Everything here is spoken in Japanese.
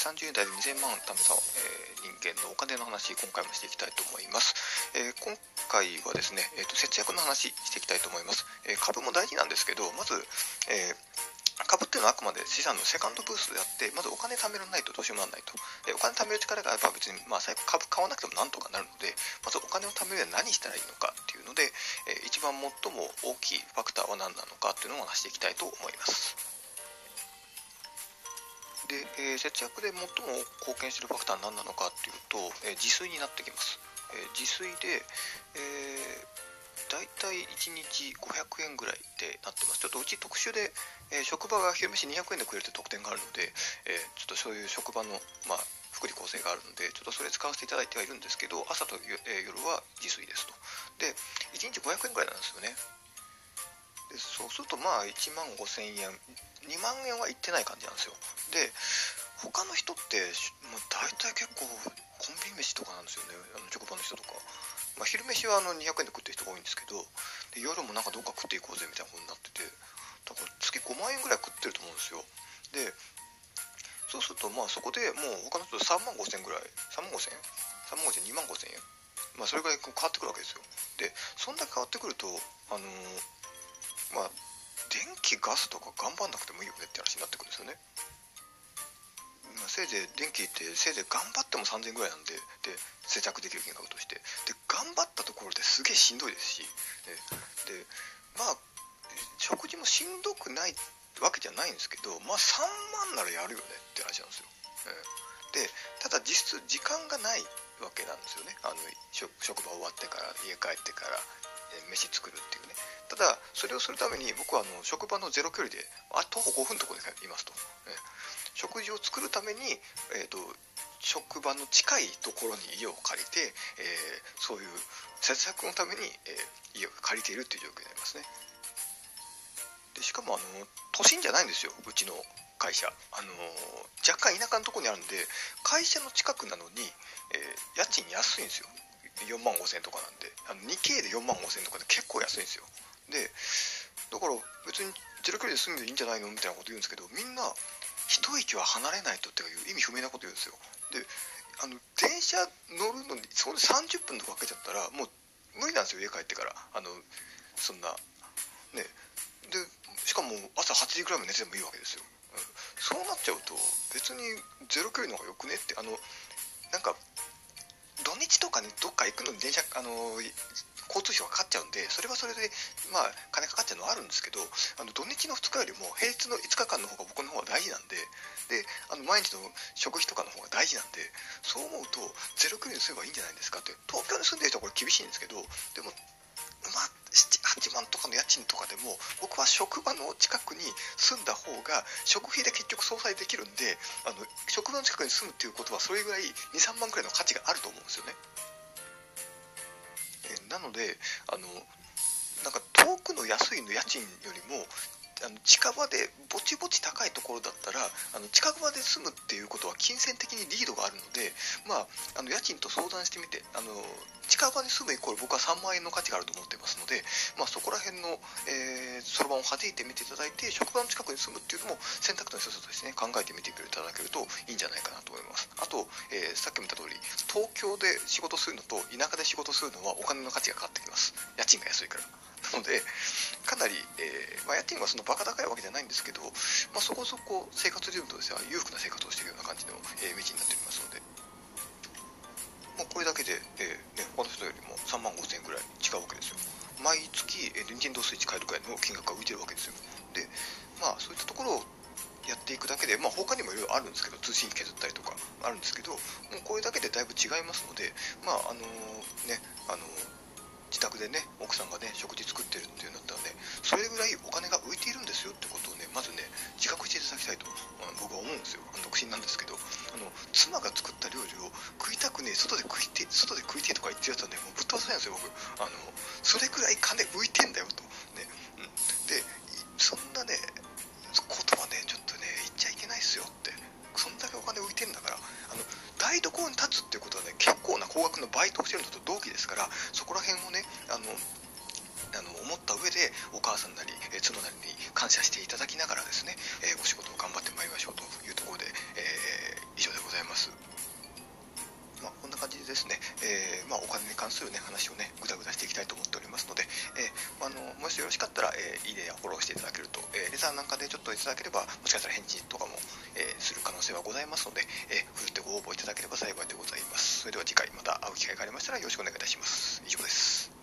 30代で2000万貯めた、えー、人間のお金の話今回もしていきたいと思います、えー、今回はですね、えーと、節約の話していきたいと思います、え株も大事なんですけどまず、え株っていうのはあくまで資産のセカンドブーストであってまずお金貯めらないとどうしようもならないと、えお金貯める力があれば別に、まあ、最後株買わなくてもなんとかなるのでまずお金を貯めるには何したらいいのかっていうので、え一番最も大きいファクターは何なのかっていうのを話していきたいと思います。で、えー、節約で最も貢献しているファクターは何なのかっていうと、えー、自炊になってきます、えー、自炊で、えー、大体1日500円ぐらいでなってます。ちょっとうち特殊で、え職場が昼飯200円でくれるって特典があるので、えちょっとそういう職場の、まあ、福利厚生があるのでちょっとそれ使わせていただいてはいるんですけど朝と、え夜は自炊ですと。で1日500円ぐらいなんですよね。でそうするとまあ1万5000円。2万円はいってない感じなんですよ。で他の人って、まあ、大体結構コンビニ飯とかなんですよね。あの職場の人とか、まあ、昼飯はあの200円で食ってる人が多いんですけどで夜もなんかどっか食っていこうぜみたいなことになってて。だから月5万円ぐらい食ってると思うんですよ。でそうするとまあそこでもう他の人と3万5000円ぐらい。3万5000円？3万5千円？2万5000円？まあそれぐらい変わってくるわけですよ。でそんだけ変わってくるとあのー、まあ電気ガスとか頑張んなくてもいいよねって話になってくるんですよね。まあ、せいぜい電気ってせいぜい頑張っても3000円ぐらいなんでで節約できる金額として。で頑張ったところですげえしんどいですし。ででまあ食事もしんどくないわけじゃないんですけどまあ3万ならやるよねって話なんですよ。でただ実質時間がないわけなんですよね。あの職場終わってから家帰ってから。飯作るっていうね。ただそれをするために僕はあの職場のゼロ距離であ徒歩5分のところでいますと、え食事を作るために、えーと、職場の近いところに家を借りて、えー、そういう節約のために、えー、家を借りているっていう状況になりますね。でしかもあの都心じゃないんですようちの会社、あの若干田舎のところにあるんで会社の近くなのに、えー、家賃安いんですよ。4万5000円とかなんであの 2K で4万5000円とかで結構安いんですよ。でだから別にゼロ距離で住んでいいんじゃないのみたいなこと言うんですけどみんな一息は離れないとっていう意味不明なこと言うんですよ。であの電車乗るのにそこで30分とかかけちゃったらもう無理なんですよ家帰ってから。あのそんなね。でしかも朝8時くらいまで寝てもいいわけですよ、うん、そうなっちゃうと別にゼロ距離の方がよくねってあのなんか日とかにどっか行くのに電車あの交通費はかかっちゃうんでそれはそれでまあ金かかっちゃうのはあるんですけどあの土日の2日よりも平日の5日間の方が僕の方が大事なんでであの毎日の食費とかの方が大事なんでそう思うとゼロクリーンすればいいんじゃないですかって。東京に住んでる人はこれ厳しいんですけどでもまあ78万とかの家賃とかでも僕は職場の近くに住んだ方が食費で結局相殺できるんであの職場の近くに住むっていうことはそれぐらい23万くらいの価値があると思うんですよね。えなのであのなんか遠くの安いの家賃よりもあの近場でぼちぼち高いところだったらあの近場で住むっていうことは金銭的にリードがあるので、まあ、あの家賃と相談してみてあの近場に住むイコール僕は3万円の価値があると思ってますので、まあ、そこら辺のそろばんを弾いてみていただいて職場の近くに住むっていうのも選択の一つとしてね考えてみていただけるといいんじゃないかなと思います。あと、えー、さっきも言った通り東京で仕事するのと田舎で仕事するのはお金の価値が変わってきます。家賃が安いから。なのでなり、えーまあ、家賃はそのバカ高いわけじゃないんですけど、まあ、そこそこ生活リズムとしては裕福な生活をしているような感じの、えー、道になっておりますので、まあ、これだけで、えーね、他の人よりも3万5000円ぐらい違うわけですよ。毎月、えー、ニンテンドースイッチ買えるくらいの金額が浮いてるわけですよ。でまあそういったところをやっていくだけで、まあ、他にもいろいろあるんですけど通信削ったりとかあるんですけどもうこれだけでだいぶ違いますのでまああのー、ねあのー自宅でね奥さんがね食事作ってるっていうんだったらねそれぐらいお金が浮いているんですよってことをねまずね自覚していただきたいと、まあ、僕は思うんですよ。独身なんですけどあの妻が作った料理を食いたくねえ外で食いて外で食いてとか言ってるやつはねもうぶっ飛ばさないんですよ僕。あのそれぐらい金浮いてんだよと。ね、うん、でそんなねことはねちょっとね言っちゃいけないっすよって。そんだけお金浮いてんだからあの台所に立つっていうことはね結構高額のバイトをしてるのと同期ですからそこら辺をねあのあの思った上でお母さんなり、え妻なりに感謝していただきながらですね、えご仕事を頑張ってまいりましょうというところで、えー、以上でございます。まあ、こんな感じでですね、えー、まあ、お金に関する、ね、話をね、ぐだぐだしていきたいと思っておりますので、えー、あのもしよろしかったら、えー、いいねやフォローしていただけると、えレザーなんかでちょっといただければ、もしかしたら返事とかも、えする可能性はございますので、えー、ふる応募いただければ幸いでございます。それでは次回また会う機会がありましたらよろしくお願いいたします。以上です。